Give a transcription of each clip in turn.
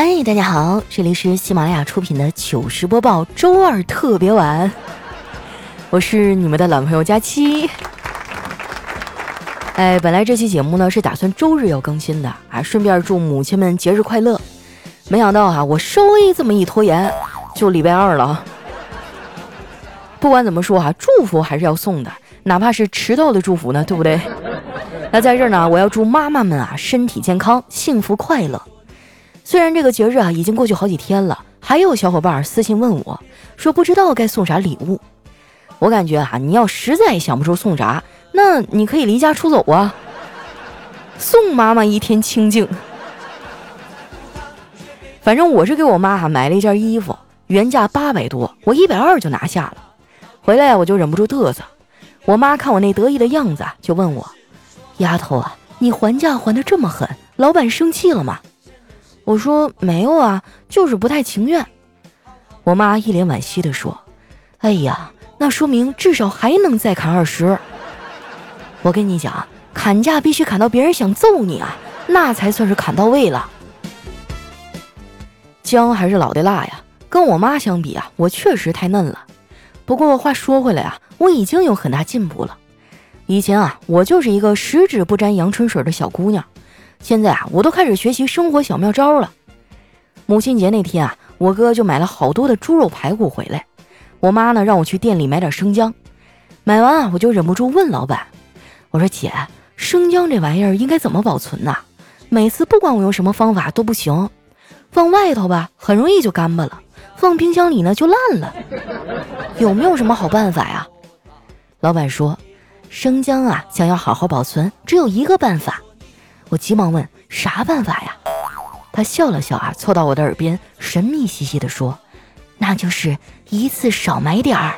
嗨，大家好，这里是喜马拉雅出品的糗事播报，周二特别晚，我是你们的老朋友佳期。哎，本来这期节目呢是打算周日要更新的啊，顺便祝母亲们节日快乐。没想到啊，我稍微这么一拖延，就礼拜二了。不管怎么说啊，祝福还是要送的，哪怕是迟到的祝福呢，对不对？那在这儿呢，我要祝妈妈们啊身体健康、幸福快乐。虽然这个节日啊已经过去好几天了，还有小伙伴私信问我，说不知道该送啥礼物。我感觉啊，你要实在想不出送啥，那你可以离家出走啊，送妈妈一天清静。反正我是给我妈买了一件衣服，原价八百多，我一百二就拿下了。回来我就忍不住嘚瑟，我妈看我那得意的样子，就问我：“丫头啊，你还价还的这么狠，老板生气了吗？”我说没有啊，就是不太情愿。我妈一脸惋惜地说：“哎呀，那说明至少还能再砍二十。我跟你讲，砍价必须砍到别人想揍你啊，那才算是砍到位了。姜还是老的辣呀，跟我妈相比啊，我确实太嫩了。不过话说回来啊，我已经有很大进步了。以前啊，我就是一个十指不沾阳春水的小姑娘。”现在啊，我都开始学习生活小妙招了。母亲节那天啊，我哥就买了好多的猪肉排骨回来。我妈呢，让我去店里买点生姜。买完啊，我就忍不住问老板：“我说姐，生姜这玩意儿应该怎么保存呢？每次不管我用什么方法都不行。放外头吧，很容易就干巴了；放冰箱里呢，就烂了。有没有什么好办法呀？”老板说：“生姜啊，想要好好保存，只有一个办法。”我急忙问：“啥办法呀？”他笑了笑啊，凑到我的耳边，神秘兮兮地说：“那就是一次少买点儿。”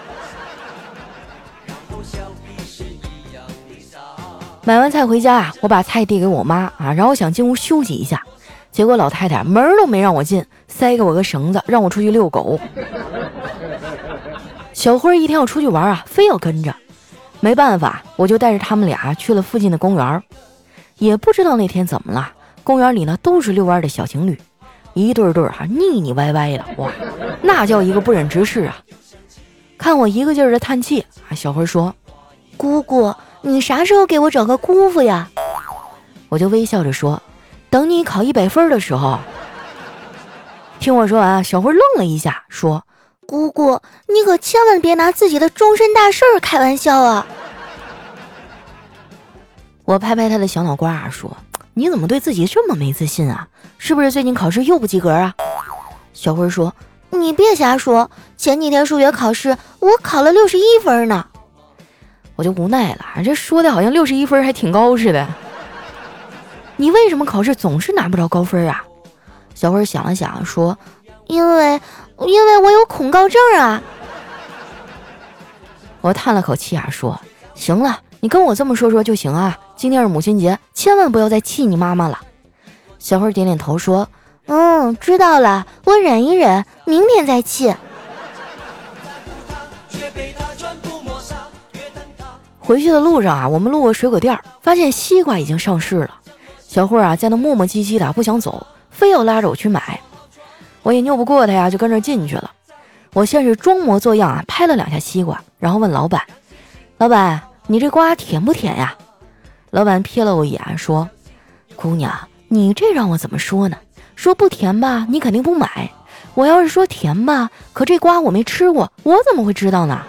买完菜回家啊，我把菜递给我妈啊，然后想进屋休息一下，结果老太太门都没让我进，塞给我个绳子，让我出去遛狗。小辉一天要出去玩啊，非要跟着，没办法，我就带着他们俩去了附近的公园。也不知道那天怎么了，公园里呢都是遛弯的小情侣，一对对哈腻腻歪歪的，哇，那叫一个不忍直视啊！看我一个劲儿的叹气啊，小辉说：“姑姑，你啥时候给我找个姑父呀？”我就微笑着说：“等你考一百分的时候。”听我说完，小辉愣了一下，说：“姑姑，你可千万别拿自己的终身大事儿开玩笑啊！”我拍拍他的小脑瓜啊，说：“你怎么对自己这么没自信啊？是不是最近考试又不及格啊？”小辉说：“你别瞎说，前几天数学考试我考了六十一分呢。”我就无奈了，这说的好像六十一分还挺高似的。你为什么考试总是拿不着高分啊？小辉想了想说：“因为因为我有恐高症啊。”我叹了口气啊，说：“行了，你跟我这么说说就行啊。”今天是母亲节，千万不要再气你妈妈了。小慧点点头说：“嗯，知道了，我忍一忍，明天再气。”回去的路上啊，我们路过水果店，发现西瓜已经上市了。小慧啊，在那磨磨唧唧的不想走，非要拉着我去买。我也拗不过他呀，就跟着进去了。我先是装模作样啊，拍了两下西瓜，然后问老板：“老板，你这瓜甜不甜呀？”老板瞥了我一眼，说：“姑娘，你这让我怎么说呢？说不甜吧，你肯定不买；我要是说甜吧，可这瓜我没吃过，我怎么会知道呢？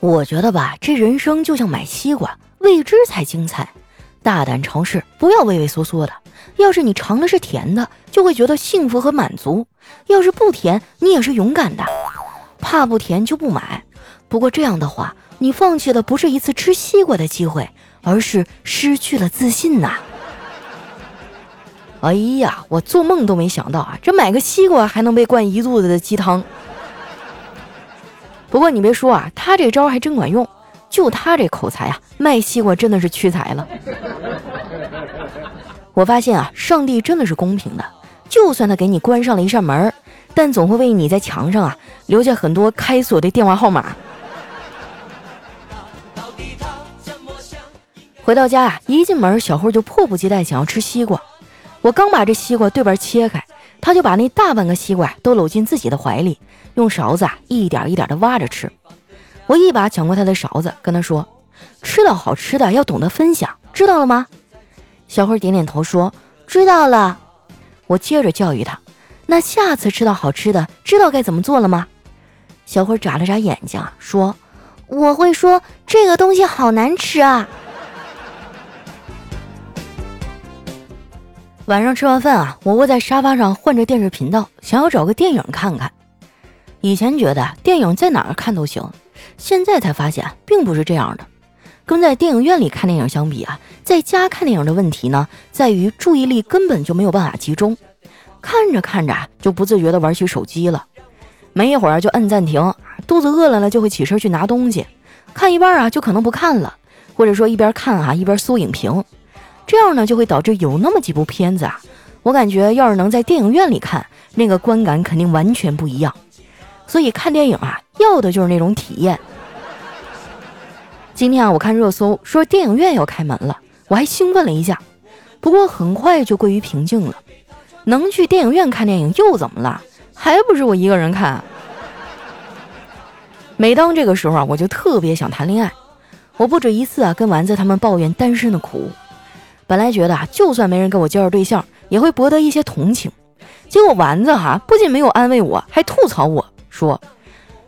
我觉得吧，这人生就像买西瓜，未知才精彩。大胆尝试，不要畏畏缩缩的。要是你尝的是甜的，就会觉得幸福和满足；要是不甜，你也是勇敢的。怕不甜就不买。不过这样的话。”你放弃的不是一次吃西瓜的机会，而是失去了自信呐！哎呀，我做梦都没想到啊，这买个西瓜还能被灌一肚子的鸡汤。不过你别说啊，他这招还真管用，就他这口才啊，卖西瓜真的是屈才了。我发现啊，上帝真的是公平的，就算他给你关上了一扇门，但总会为你在墙上啊留下很多开锁的电话号码。回到家啊，一进门，小慧就迫不及待想要吃西瓜。我刚把这西瓜对半切开，他就把那大半个西瓜都搂进自己的怀里，用勺子一点一点的挖着吃。我一把抢过他的勺子，跟他说：“吃到好吃的要懂得分享，知道了吗？”小慧点点头说：“知道了。”我接着教育他：“那下次吃到好吃的，知道该怎么做了吗？”小慧眨了眨眼睛，说：“我会说这个东西好难吃啊。”晚上吃完饭啊，我窝在沙发上换着电视频道，想要找个电影看看。以前觉得电影在哪儿看都行，现在才发现并不是这样的。跟在电影院里看电影相比啊，在家看电影的问题呢，在于注意力根本就没有办法集中，看着看着就不自觉地玩起手机了，没一会儿就摁暂停，肚子饿了呢就会起身去拿东西，看一半啊就可能不看了，或者说一边看啊一边搜影评。这样呢，就会导致有那么几部片子啊，我感觉要是能在电影院里看，那个观感肯定完全不一样。所以看电影啊，要的就是那种体验。今天啊，我看热搜说电影院要开门了，我还兴奋了一下，不过很快就归于平静了。能去电影院看电影又怎么了？还不是我一个人看。每当这个时候啊，我就特别想谈恋爱。我不止一次啊，跟丸子他们抱怨单身的苦。本来觉得啊，就算没人跟我介绍对象，也会博得一些同情。结果丸子哈不仅没有安慰我，还吐槽我说：“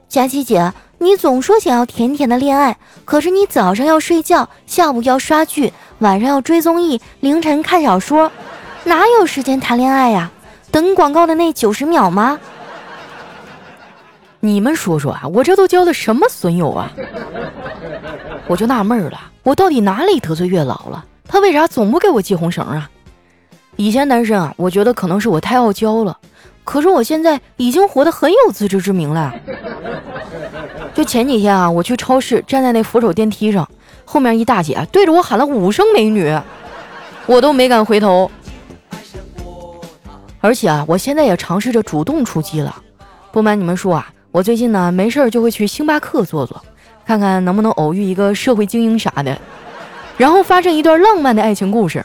佳琪姐，你总说想要甜甜的恋爱，可是你早上要睡觉，下午要刷剧，晚上要追综艺，凌晨看小说，哪有时间谈恋爱呀？等广告的那九十秒吗？你们说说啊，我这都交的什么损友啊？我就纳闷了，我到底哪里得罪月老了？”他为啥总不给我系红绳啊？以前单身啊，我觉得可能是我太傲娇了。可是我现在已经活得很有自知之明了。就前几天啊，我去超市，站在那扶手电梯上，后面一大姐对着我喊了五声“美女”，我都没敢回头。而且啊，我现在也尝试着主动出击了。不瞒你们说啊，我最近呢没事儿就会去星巴克坐坐，看看能不能偶遇一个社会精英啥的。然后发生一段浪漫的爱情故事，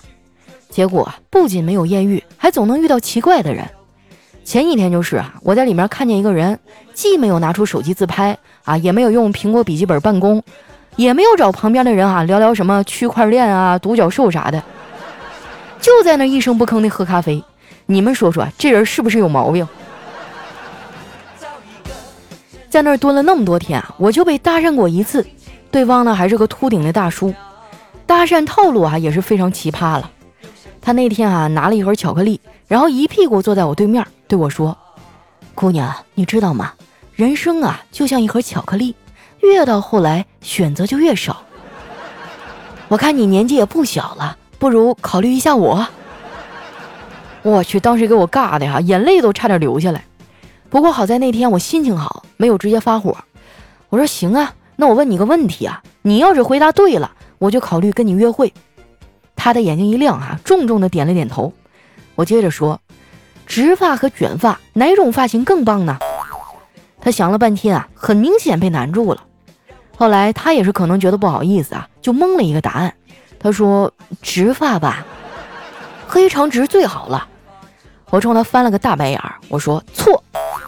结果不仅没有艳遇，还总能遇到奇怪的人。前几天就是啊，我在里面看见一个人，既没有拿出手机自拍啊，也没有用苹果笔记本办公，也没有找旁边的人啊聊聊什么区块链啊、独角兽啥的，就在那一声不吭的喝咖啡。你们说说，这人是不是有毛病？在那儿蹲了那么多天啊，我就被搭讪过一次，对方呢还是个秃顶的大叔。搭讪套路啊也是非常奇葩了。他那天啊拿了一盒巧克力，然后一屁股坐在我对面，对我说：“姑娘，你知道吗？人生啊就像一盒巧克力，越到后来选择就越少。我看你年纪也不小了，不如考虑一下我。”我去，当时给我尬的呀，眼泪都差点流下来。不过好在那天我心情好，没有直接发火。我说：“行啊，那我问你个问题啊，你要是回答对了。”我就考虑跟你约会，他的眼睛一亮，啊，重重的点了点头。我接着说，直发和卷发哪种发型更棒呢？他想了半天啊，很明显被难住了。后来他也是可能觉得不好意思啊，就蒙了一个答案。他说直发吧，黑长直最好了。我冲他翻了个大白眼儿，我说错，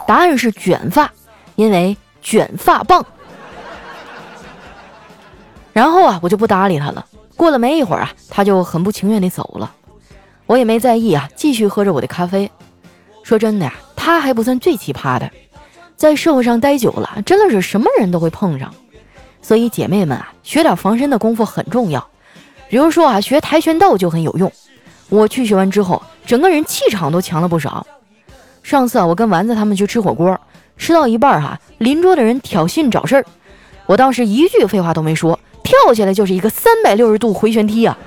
答案是卷发，因为卷发棒。然后啊，我就不搭理他了。过了没一会儿啊，他就很不情愿地走了。我也没在意啊，继续喝着我的咖啡。说真的呀，他还不算最奇葩的，在社会上待久了，真的是什么人都会碰上。所以姐妹们啊，学点防身的功夫很重要。比如说啊，学跆拳道就很有用。我去学完之后，整个人气场都强了不少。上次啊，我跟丸子他们去吃火锅，吃到一半哈，邻桌的人挑衅找事儿，我当时一句废话都没说。跳下来就是一个三百六十度回旋踢啊！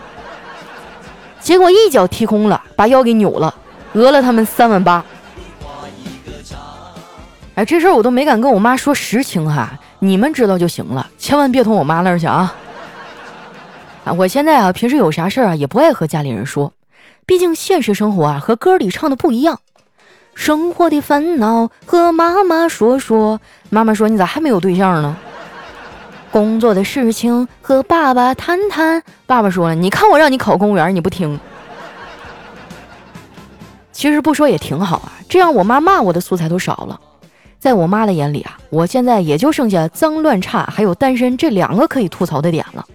结果一脚踢空了，把腰给扭了，讹了他们三万八。哎，这事儿我都没敢跟我妈说实情哈，你们知道就行了，千万别捅我妈那儿去啊！啊，我现在啊，平时有啥事儿啊，也不爱和家里人说，毕竟现实生活啊和歌里唱的不一样。生活的烦恼和妈妈说说，妈妈说你咋还没有对象呢？工作的事情和爸爸谈谈。爸爸说了：“你看我让你考公务员，你不听。”其实不说也挺好啊，这样我妈骂我的素材都少了。在我妈的眼里啊，我现在也就剩下脏乱差还有单身这两个可以吐槽的点了。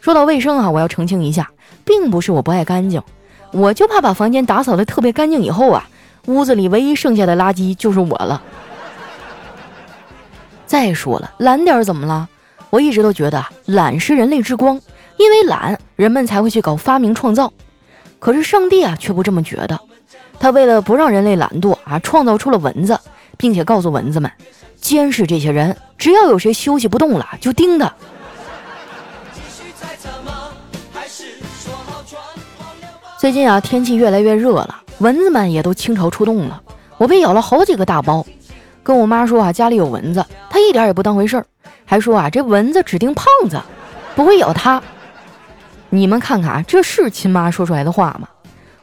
说到卫生啊，我要澄清一下，并不是我不爱干净，我就怕把房间打扫的特别干净以后啊，屋子里唯一剩下的垃圾就是我了。再说了，懒点怎么了？我一直都觉得懒是人类之光，因为懒，人们才会去搞发明创造。可是上帝啊，却不这么觉得。他为了不让人类懒惰啊，创造出了蚊子，并且告诉蚊子们，监视这些人，只要有谁休息不动了，就叮他。最近啊，天气越来越热了，蚊子们也都倾巢出动了。我被咬了好几个大包，跟我妈说啊，家里有蚊子，她一点也不当回事儿，还说啊，这蚊子指定胖子，不会咬她。你们看看啊，这是亲妈说出来的话吗？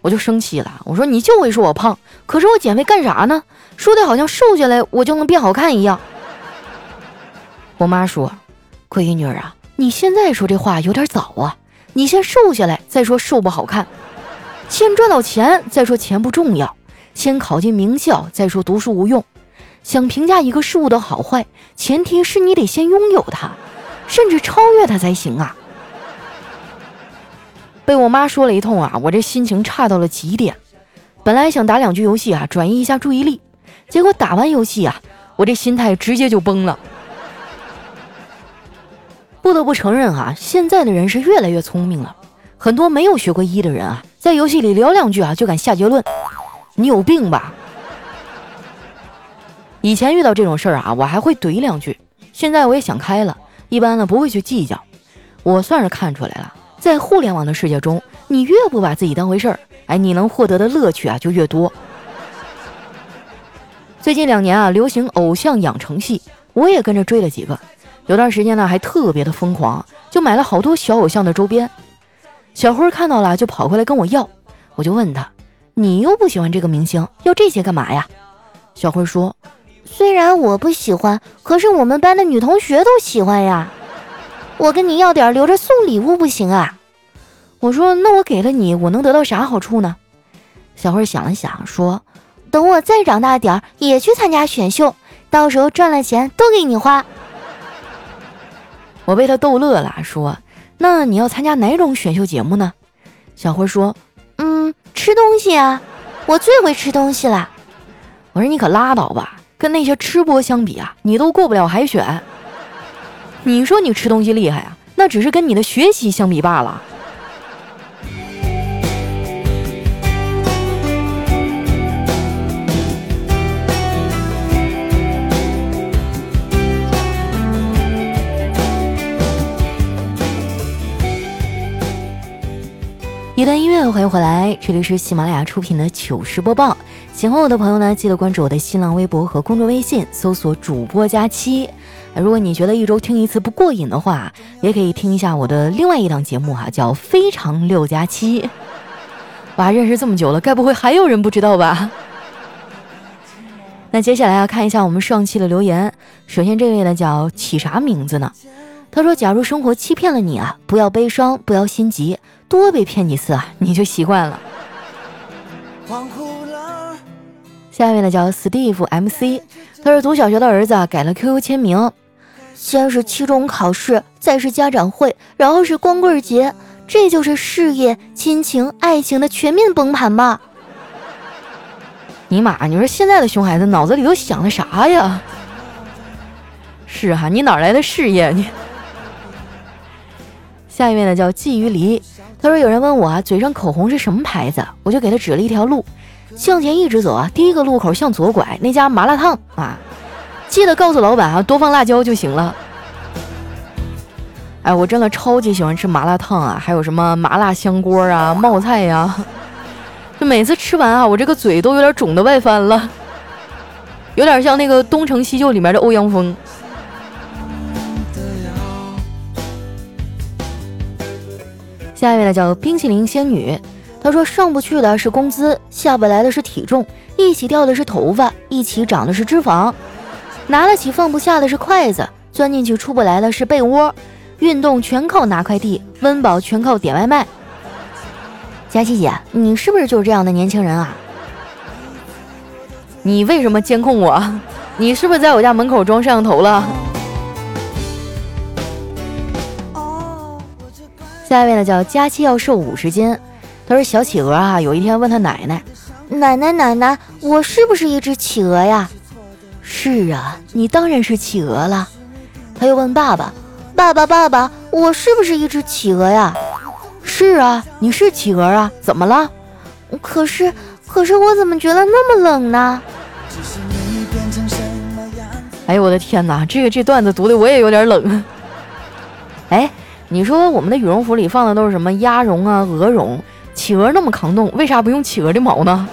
我就生气了，我说你就会说我胖，可是我减肥干啥呢？说的好像瘦下来我就能变好看一样。我妈说：“闺女啊，你现在说这话有点早啊，你先瘦下来再说瘦不好看，先赚到钱再说钱不重要，先考进名校再说读书无用。想评价一个事物的好坏，前提是你得先拥有它，甚至超越它才行啊。”被我妈说了一通啊，我这心情差到了极点。本来想打两局游戏啊，转移一下注意力，结果打完游戏啊，我这心态直接就崩了。不得不承认啊，现在的人是越来越聪明了。很多没有学过医的人啊，在游戏里聊两句啊，就敢下结论，你有病吧？以前遇到这种事儿啊，我还会怼两句，现在我也想开了，一般呢不会去计较。我算是看出来了。在互联网的世界中，你越不把自己当回事儿，哎，你能获得的乐趣啊就越多。最近两年啊，流行偶像养成系，我也跟着追了几个。有段时间呢，还特别的疯狂，就买了好多小偶像的周边。小辉看到了，就跑过来跟我要，我就问他：“你又不喜欢这个明星，要这些干嘛呀？”小辉说：“虽然我不喜欢，可是我们班的女同学都喜欢呀。”我跟你要点留着送礼物不行啊？我说那我给了你，我能得到啥好处呢？小慧想了想说：“等我再长大点，也去参加选秀，到时候赚了钱都给你花。”我被他逗乐了，说：“那你要参加哪种选秀节目呢？”小慧说：“嗯，吃东西啊，我最会吃东西了。”我说：“你可拉倒吧，跟那些吃播相比啊，你都过不了海选。”你说你吃东西厉害啊，那只是跟你的学习相比罢了。一段音乐，欢迎回来，这里是喜马拉雅出品的糗事播报。喜欢我的朋友呢，记得关注我的新浪微博和公众微信，搜索“主播佳期”。如果你觉得一周听一次不过瘾的话，也可以听一下我的另外一档节目哈，叫《非常六加七》。哇，认识这么久了，该不会还有人不知道吧？那接下来要看一下我们上期的留言。首先这位呢叫起啥名字呢？他说：“假如生活欺骗了你啊，不要悲伤，不要心急，多被骗几次啊，你就习惯了。”下一位呢叫 Steve MC，他是读小学的儿子啊改了 QQ 签名。先是期中考试，再是家长会，然后是光棍节，这就是事业、亲情、爱情的全面崩盘吧？尼玛，你说现在的熊孩子脑子里都想的啥呀？是哈，你哪来的事业？你下一位呢？叫鲫鱼梨，他说有人问我啊，嘴上口红是什么牌子？我就给他指了一条路，向前一直走啊，第一个路口向左拐，那家麻辣烫啊。记得告诉老板啊，多放辣椒就行了。哎，我真的超级喜欢吃麻辣烫啊，还有什么麻辣香锅啊、冒菜呀，就每次吃完啊，我这个嘴都有点肿的外翻了，有点像那个《东成西就》里面的欧阳锋。下一位呢叫冰淇淋仙女，她说上不去的是工资，下不来的是体重，一起掉的是头发，一起长的是脂肪。拿得起放不下的是筷子，钻进去出不来的是被窝，运动全靠拿快递，温饱全靠点外卖。佳琪姐，你是不是就是这样的年轻人啊？你为什么监控我？你是不是在我家门口装摄像头了？下一位呢，叫佳期要瘦五十斤。他说小企鹅啊，有一天问他奶奶：“奶奶奶奶，我是不是一只企鹅呀？”“是啊，你当然是企鹅了。”他又问爸爸：“爸爸爸爸，我是不是一只企鹅呀？”“是啊，你是企鹅啊，怎么了？”“可是可是我怎么觉得那么冷呢？”哎呦我的天哪，这个这段子读的我也有点冷。哎，你说我们的羽绒服里放的都是什么鸭绒啊、鹅绒？企鹅那么抗冻，为啥不用企鹅的毛呢？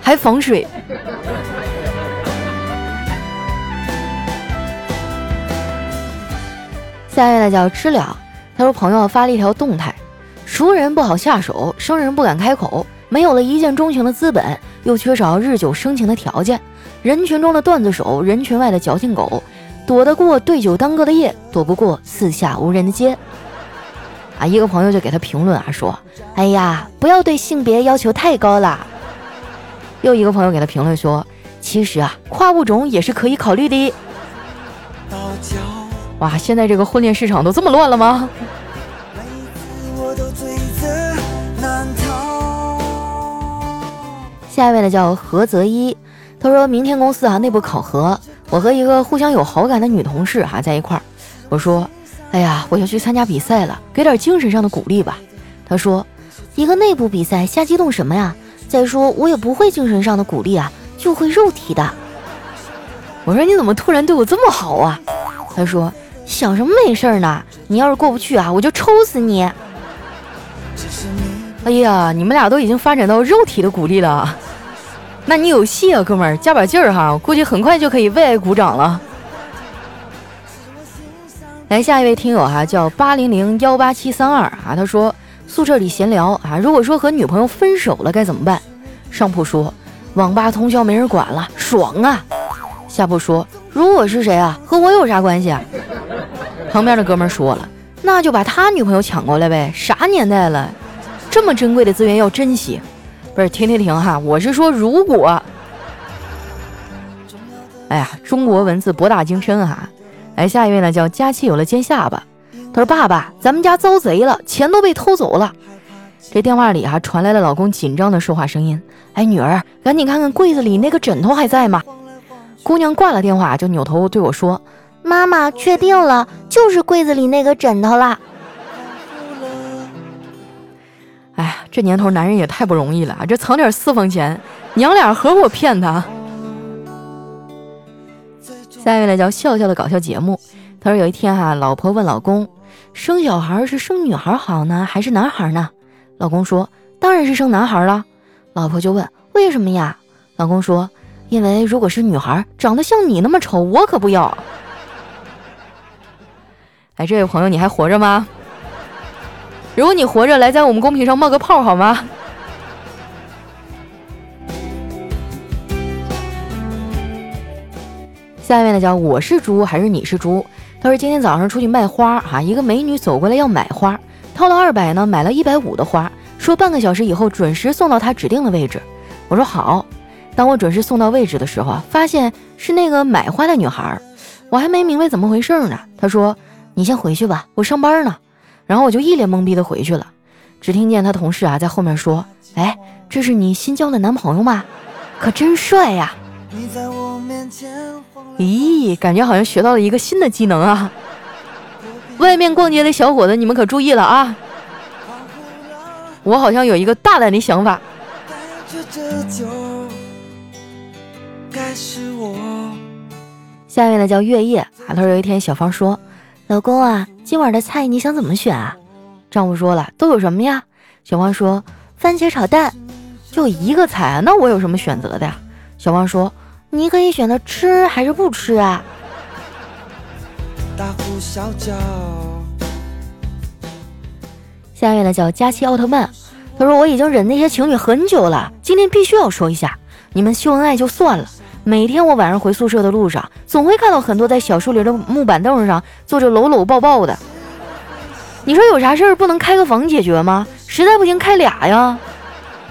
还防水。下一位呢叫知了，他说朋友发了一条动态：熟人不好下手，生人不敢开口，没有了一见钟情的资本，又缺少日久生情的条件。人群中的段子手，人群外的矫情狗，躲得过对酒当歌的夜，躲不过四下无人的街。啊，一个朋友就给他评论啊，说：“哎呀，不要对性别要求太高了。”又一个朋友给他评论说：“其实啊，跨物种也是可以考虑的。”哇，现在这个婚恋市场都这么乱了吗？下一位呢，叫何泽一。他说明天公司啊内部考核，我和一个互相有好感的女同事哈在一块儿。我说，哎呀，我要去参加比赛了，给点精神上的鼓励吧。他说，一个内部比赛瞎激动什么呀？再说我也不会精神上的鼓励啊，就会肉体的。我说你怎么突然对我这么好啊？他说想什么没事儿呢？你要是过不去啊，我就抽死你。哎呀，你们俩都已经发展到肉体的鼓励了。那你有戏啊，哥们儿，加把劲儿哈！估计很快就可以为爱鼓掌了。来，下一位听友哈，叫八零零幺八七三二啊，他说宿舍里闲聊啊，如果说和女朋友分手了该怎么办？上铺说网吧通宵没人管了，爽啊！下铺说如果是谁啊，和我有啥关系啊？旁边的哥们儿说了，那就把他女朋友抢过来呗，啥年代了，这么珍贵的资源要珍惜。不是停停停哈！我是说如果，哎呀，中国文字博大精深哈！来下一位呢，叫佳期有了尖下巴。他说：“爸爸，咱们家遭贼了，钱都被偷走了。”这电话里啊传来了老公紧张的说话声音：“哎，女儿，赶紧看看柜子里那个枕头还在吗？”姑娘挂了电话就扭头对我说：“妈妈，确定了，就是柜子里那个枕头啦。”哎这年头男人也太不容易了啊！这藏点私房钱，娘俩合伙骗他。下一位呢叫笑笑的搞笑节目。他说有一天哈，老婆问老公，生小孩是生女孩好呢，还是男孩呢？老公说当然是生男孩了。老婆就问为什么呀？老公说因为如果是女孩，长得像你那么丑，我可不要。哎，这位朋友你还活着吗？如果你活着，来在我们公屏上冒个泡好吗？下一位呢，叫我是猪还是你是猪？他说今天早上出去卖花，哈，一个美女走过来要买花，掏了二百呢，买了一百五的花，说半个小时以后准时送到她指定的位置。我说好。当我准时送到位置的时候，发现是那个买花的女孩，我还没明白怎么回事呢。她说：“你先回去吧，我上班呢。”然后我就一脸懵逼的回去了，只听见他同事啊在后面说：“哎，这是你新交的男朋友吗？可真帅呀！”咦，感觉好像学到了一个新的技能啊！外面逛街的小伙子，你们可注意了啊！我好像有一个大胆的想法。下面呢叫月夜啊，他说有一天小芳说。老公啊，今晚的菜你想怎么选啊？丈夫说了，都有什么呀？小芳说，番茄炒蛋，就一个菜啊，那我有什么选择的呀？小王说，你可以选择吃还是不吃啊？下一位呢叫佳期奥特曼，他说我已经忍那些情侣很久了，今天必须要说一下，你们秀恩爱就算了。每天我晚上回宿舍的路上，总会看到很多在小树林的木板凳上坐着搂搂抱抱的。你说有啥事儿不能开个房解决吗？实在不行开俩呀。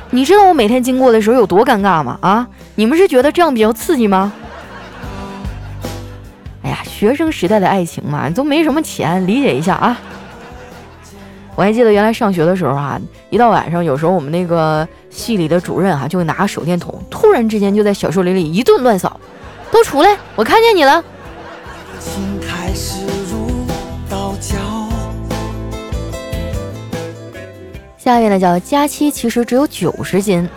你知道我每天经过的时候有多尴尬吗？啊，你们是觉得这样比较刺激吗？哎呀，学生时代的爱情嘛，都没什么钱，理解一下啊。我还记得原来上学的时候啊，一到晚上，有时候我们那个系里的主任哈，就会拿个手电筒，突然之间就在小树林里一顿乱扫，都出来，我看见你了。下一位呢叫佳期，其实只有九十斤。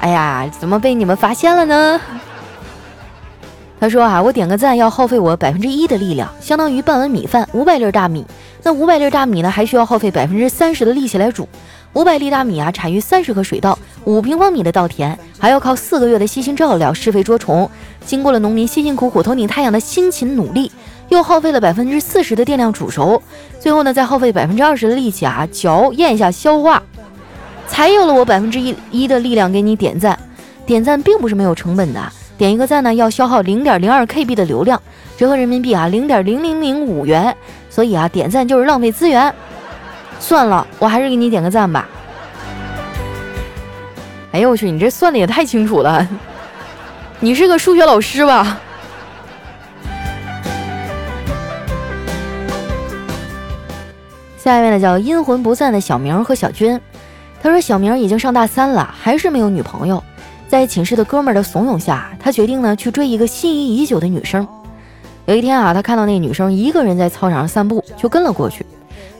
哎呀，怎么被你们发现了呢？他说啊，我点个赞要耗费我百分之一的力量，相当于半碗米饭，五百粒大米。那五百粒大米呢，还需要耗费百分之三十的力气来煮。五百粒大米啊，产于三十颗水稻，五平方米的稻田，还要靠四个月的悉心照料、施肥捉虫。经过了农民辛辛苦苦、头顶太阳的辛勤努力，又耗费了百分之四十的电量煮熟，最后呢，再耗费百分之二十的力气啊，嚼咽下消化，才有了我百分之一一的力量给你点赞。点赞并不是没有成本的，点一个赞呢，要消耗零点零二 KB 的流量，折合人民币啊，零点零零零五元。所以啊，点赞就是浪费资源。算了，我还是给你点个赞吧。哎呦我去，你这算的也太清楚了，你是个数学老师吧？下一位呢，叫阴魂不散的小明和小军。他说，小明已经上大三了，还是没有女朋友。在寝室的哥们儿的怂恿下，他决定呢去追一个心仪已久的女生。有一天啊，他看到那女生一个人在操场上散步，就跟了过去。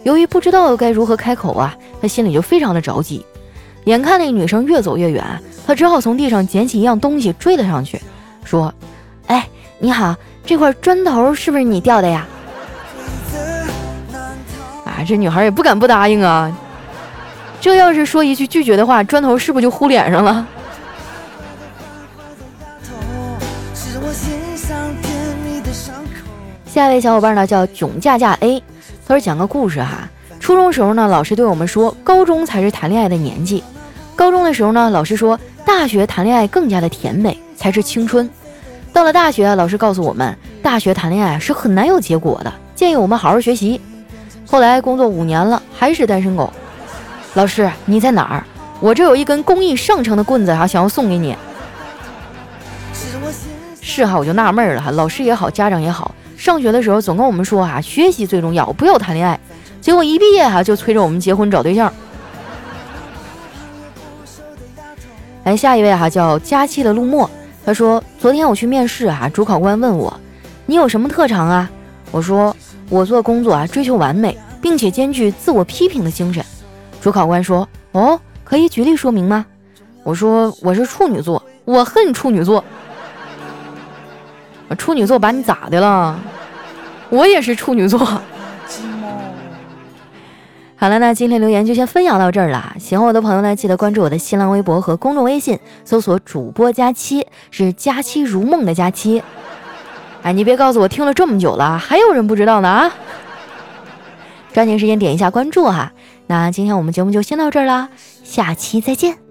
由于不知道该如何开口啊，他心里就非常的着急。眼看那女生越走越远，他只好从地上捡起一样东西追了上去，说：“哎，你好，这块砖头是不是你掉的呀？”啊，这女孩也不敢不答应啊。这要是说一句拒绝的话，砖头是不是就呼脸上了？下一位小伙伴呢叫囧架架 A，他说讲个故事哈。初中时候呢，老师对我们说，高中才是谈恋爱的年纪。高中的时候呢，老师说，大学谈恋爱更加的甜美，才是青春。到了大学，老师告诉我们，大学谈恋爱是很难有结果的，建议我们好好学习。后来工作五年了，还是单身狗。老师你在哪儿？我这有一根工艺上乘的棍子哈，想要送给你。是哈，我就纳闷了哈，老师也好，家长也好。上学的时候总跟我们说啊，学习最重要，不要谈恋爱。结果一毕业哈，就催着我们结婚找对象。来下一位哈，叫佳期的陆墨，他说昨天我去面试哈，主考官问我你有什么特长啊？我说我做工作啊追求完美，并且兼具自我批评的精神。主考官说哦，可以举例说明吗？我说我是处女座，我恨处女座。处女座把你咋的了？我也是处女座。好了，那今天留言就先分享到这儿了。喜欢我的朋友呢，记得关注我的新浪微博和公众微信，搜索“主播佳期”，是“佳期如梦”的佳期。哎，你别告诉我听了这么久了，还有人不知道呢啊！抓紧时间点一下关注哈。那今天我们节目就先到这儿啦，下期再见。